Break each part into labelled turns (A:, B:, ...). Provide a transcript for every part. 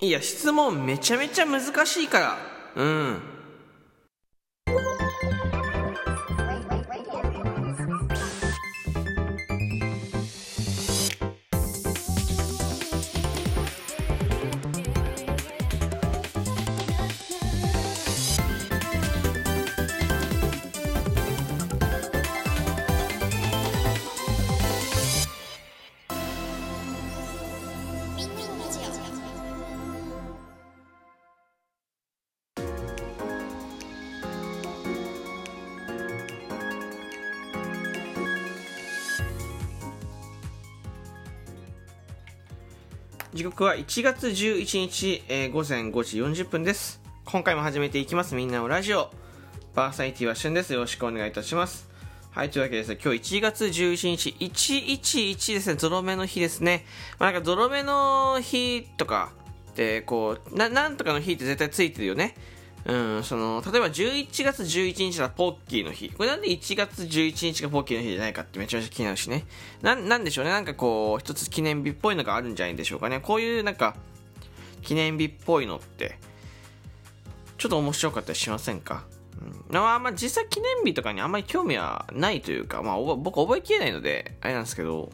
A: いや質問めちゃめちゃ難しいから。うん。時刻は1月11日、えー午前5時40分です。今回も始めていきます。みんなのラジオ。パーサイティは旬です。よろしくお願いいたします。はい、というわけでですね、今日1月11日、111ですね、ゾロ目の日ですね。まあ、なんかゾロ目の日とかって、こう、な、なんとかの日って絶対ついてるよね。うん、その、例えば11月11日だポッキーの日。これなんで1月11日がポッキーの日じゃないかってめちゃめちゃ気になるしね。な、なんでしょうね。なんかこう、一つ記念日っぽいのがあるんじゃないでしょうかね。こういうなんか、記念日っぽいのって、ちょっと面白かったりしませんか？うん、まあ、まあ、実際記念日とかにあんまり興味はないというか、まあ、僕覚えきれないので、あれなんですけど、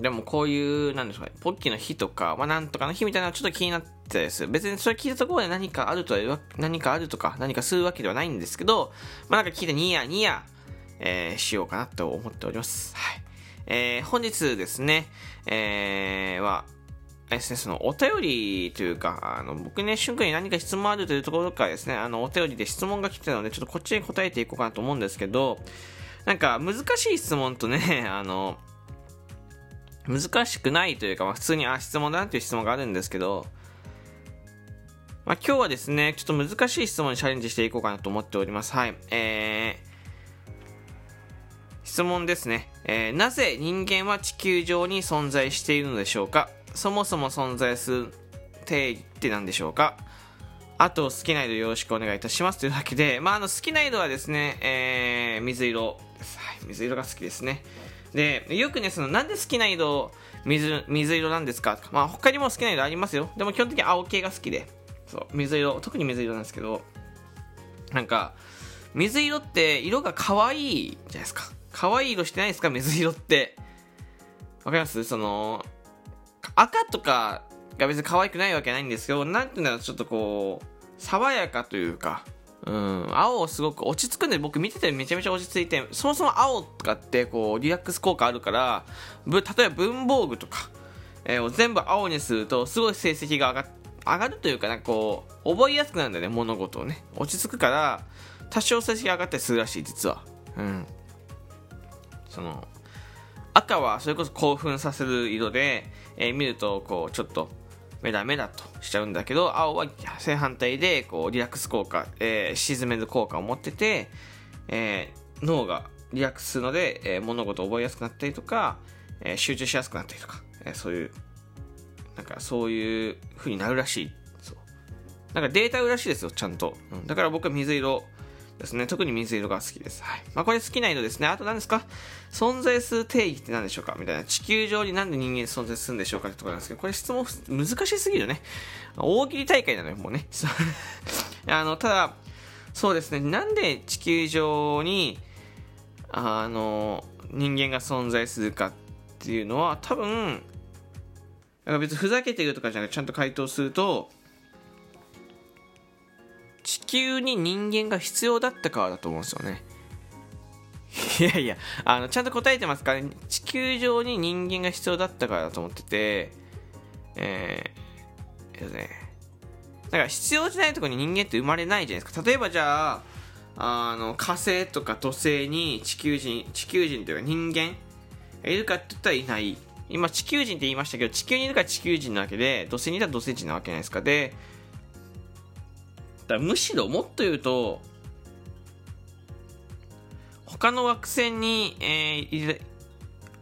A: でもこういう、なんでしょうか、ポッキーの日とか、まあ、なんとかの日みたいなのはちょっと気になってです。別にそれ聞いたところで何かあるとは、何かあるとか、何かするわけではないんですけど、まあ、なんか聞いてニヤニヤ、えーしようかなと思っております。はい。えー本日ですね、えーは、あれですね、そのお便りというか、あの僕ね、瞬間に何か質問あるというところからですね、あのお便りで質問が来てたので、ちょっとこっちに答えていこうかなと思うんですけど、なんか難しい質問とね、あの、難しくないというか、まあ、普通に、あ、質問だなっていう質問があるんですけど、まあ、今日はですね、ちょっと難しい質問にチャレンジしていこうかなと思っております。はい。えー、質問ですね、えーなぜ人間は地球上に存在しているのでしょうか？そもそも存在する定義って何でしょうか？あと好きな色よろしくお願いいたします。というわけで、まあ、あの好きな色はですね、えー水色です、はい、水色が好きですね。でよくねそのなんで好きな色水水色なんですか、まあ、他にも好きな色ありますよ。でも基本的に青系が好きで。そう水色。特に水色なんですけど。なんか水色って色が可愛いじゃないですか。可愛い色してないですか？水色って。わかります？その赤とかが別に可愛くないわけないんですけどなんていうんだろうちょっとこう爽やかというかうん。青すごく落ち着くんで僕見ててめちゃめちゃ落ち着いて。そもそも青とかってこうリラックス効果あるから例えば文房具とか、えーを全部青にするとすごい成績が上が上がるというかなんかこう覚えやすくなるんだよね物事をね。落ち着くから多少成績が上がったりするらしい実は。うん。その赤はそれこそ興奮させる色で、えー見るとこうちょっとメラメラと。しちゃうんだけど青は正反対でこうリラックス効果、えー沈める効果を持ってて、えー脳がリラックスするので、えー物事を覚えやすくなったりとか、えー集中しやすくなったりとか、えーそういうなんかそういう風になるらしい。そう。なんかデータあるらしいですよちゃんと、うん。だから僕は水色ですね。特に水色が好きです、はい。まあ、これ好きな色ですね。あと何ですか？存在する定義って何でしょうか？みたいな。地球上になんで人間存在するんでしょうかってところなんですけどこれ質問難しすぎるね。大喜利大会なのよもうね。あのただそうですね。なんで地球上にあの人間が存在するかっていうのは多分なん別にふざけてるとかじゃなくてちゃんと回答すると地球に人間が必要だったからだと思うんですよね。いやいやあのちゃんと答えてますか？ら、ね、地球上に人間が必要だったからだと思っててえー、えっとねだから必要じゃないところに人間って生まれないじゃないですか。例えばじゃああの火星とか土星に地球人地球人というか人間がいるかって言ったらいない。今地球人って言いましたけど地球にいるから地球人なわけで土星にいたら土星人なわけじゃないですか。でだむしろもっと言うと他の惑星に、えーいる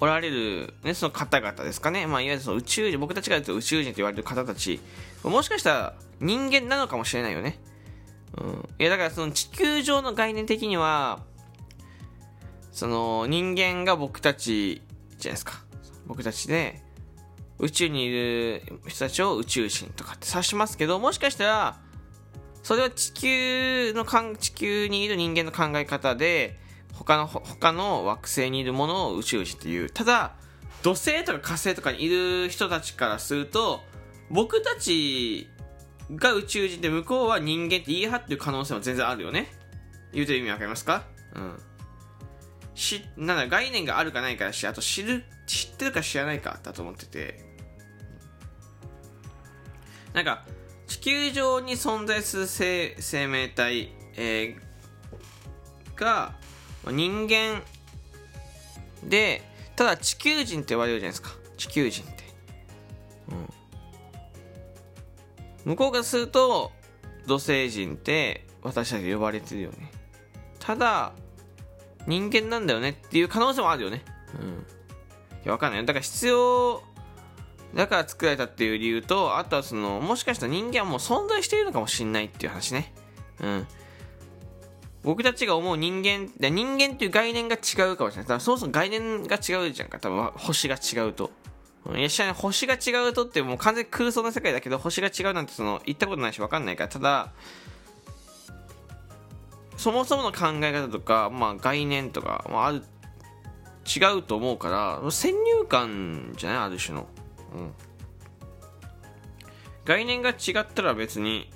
A: おられる、ね、その方々ですかね、まあ、いわゆるその宇宙人僕たちが言うと宇宙人と言われる方たち。もしかしたら人間なのかもしれないよね、うん、いやだからその地球上の概念的にはその人間が僕たちじゃないですか。僕たちで宇宙にいる人たちを宇宙人とかって指しますけど、もしかしたら、それは地球のかん、地球にいる人間の考え方で、他の、他の惑星にいるものを宇宙人っていう。ただ、土星とか火星とかにいる人たちからすると、僕たちが宇宙人で向こうは人間って言い張ってる可能性も全然あるよね。言うてる意味わかりますか？うん。し、なんだ、概念があるかないかだし、あと知る、知ってるか知らないかだと思ってて。なんか、球上に存在する生生命体、えー、が、人間で、ただ地球人って言われるじゃないですか。地球人って。うん。向こうからすると、土星人って私たち呼ばれてるよね。ただ、人間なんだよねっていう可能性もあるよね。うん。いや、わかんない。だから必要だから作られたっていう理由と、あとはその、もしかしたら人間はもう存在しているのかもしれないっていう話ね。うん。僕たちが思う人間、人間っていう概念が違うかもしれない。そもそも概念が違うじゃんか。多分星が違うと。いや、知らない。星が違うとってもう完全に空想な世界だけど、星が違うなんてその、言ったことないし分かんないから。ただ、そもそもの考え方とか、まあ概念とか、まあある、違うと思うから、先入観じゃない？ある種の。うん、概念が違ったら別に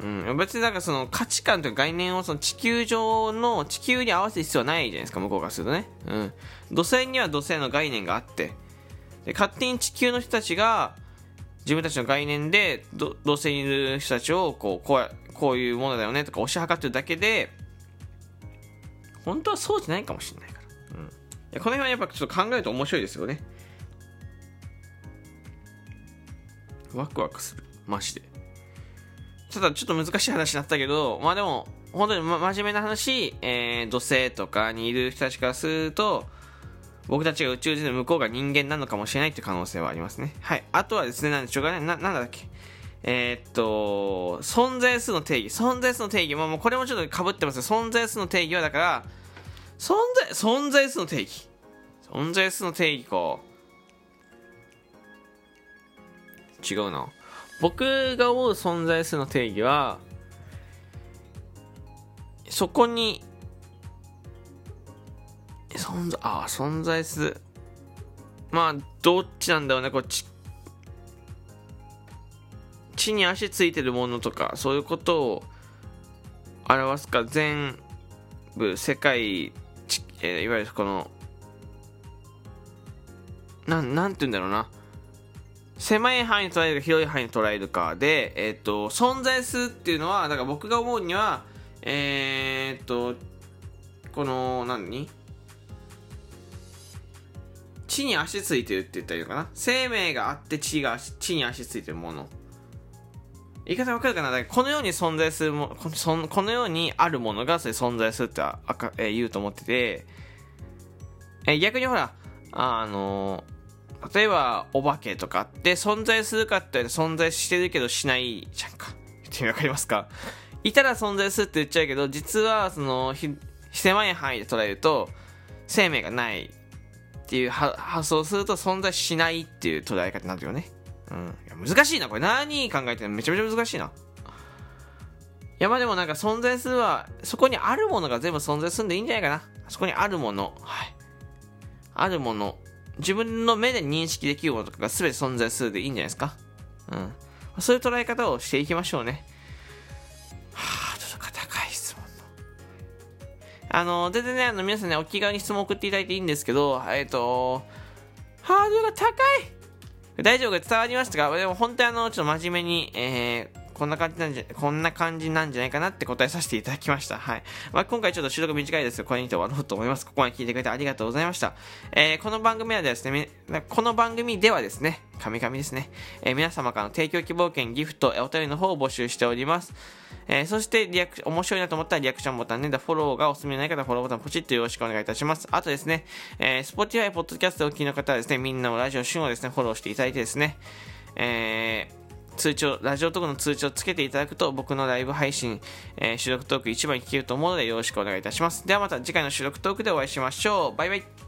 A: うん、別になんかその価値観というか概念をその地球上の地球に合わせる必要はないじゃないですか向こうからするとね、うん、土星には土星の概念があって。で勝手に地球の人たちが自分たちの概念で土星にいる人たちをこうこうこういうものだよねとか推し量ってるだけで本当はそうじゃないかもしれないから、うん。この辺はやっぱちょっと考えると面白いですよね。ワクワクする。マジで。ただちょっと難しい話になったけど、まあでも、本当に、真面目な話、えー、土星とかにいる人たちからすると、僕たちが宇宙人の向こうが人間なのかもしれないっていう可能性はありますね。はい。あとはですね、なんでしょうかね。な、なんだっけ。えー、っと、存在数の定義。存在数の定義。まあもうこれもちょっと被ってます存在数の定義はだから、存在、存在数の定義。存在数の定義か。違うな。僕が思う存在数の定義は、そこに、存在、ああ、存在数。まあ、どっちなんだろうね、こっち。地に足ついてるものとか、そういうことを表すか、全部、世界えー、いわゆるこの、なん、なんて言うんだろうな。狭い範囲に捉えるか広い範囲に捉えるかで、えっ、ー、と、存在するっていうのは、だから僕が思うには、えー、っと、この、何？地に足ついてるって言ったらいいのかな？生命があって地が地に足ついてるもの。言い方わかるかな？かこのように存在するもこのこのようにあるものがそれ存在するってあか、えー、言うと思ってて、えー、逆にほら、あのー、例えばお化けとかって存在するかって存在してるけどしないじゃんか。ってわかりますか？いたら存在するって言っちゃうけど、実はそのひ狭い範囲で捉えると生命がないっていう発想をすると存在しないっていう捉え方になるよね。うん。難しいな、これ。何考えてるのめちゃめちゃ難しいな。いや、まあでもなんか存在するは、そこにあるものが全部存在するんでいいんじゃないかな。そこにあるもの。はい。あるもの。自分の目で認識できるものとかが全て存在するでいいんじゃないですか。うん。そういう捉え方をしていきましょうね。はあ、ちょっと高い質問。あの、全然ね、あの、皆さんね、お気軽に質問送っていただいていいんですけど、えっ、ー、と、ハードルが高い大丈夫が伝わりましたか？でも本当にあの、ちょっと真面目に、えー、こんな感じなんじゃ、こんな感じなんじゃないかなって答えさせていただきました。はい。まあ、今回ちょっと収録短いですが、これにて終わろうと思います。ここまで聞いてくれてありがとうございました。えー、この番組はですね、この番組ではですね、神々ですね、えー、皆様からの提供希望券、ギフト、お便りの方を募集しております。えー、そして、リアクション、面白いなと思ったらリアクションボタンね、フォローがおすすめない方はフォローボタンポチッとよろしくお願いいたします。あとですね、えー、Spotify、Podcast をお聞きの方はですね、みんなのラジオ旬をですね、フォローしていただいてですね、えー、通知ラジオトークの通知をつけていただくと僕のライブ配信、えー、収録トーク一番に聞けると思うのでよろしくお願いいたします。ではまた次回の収録トークでお会いしましょう。バイバイ。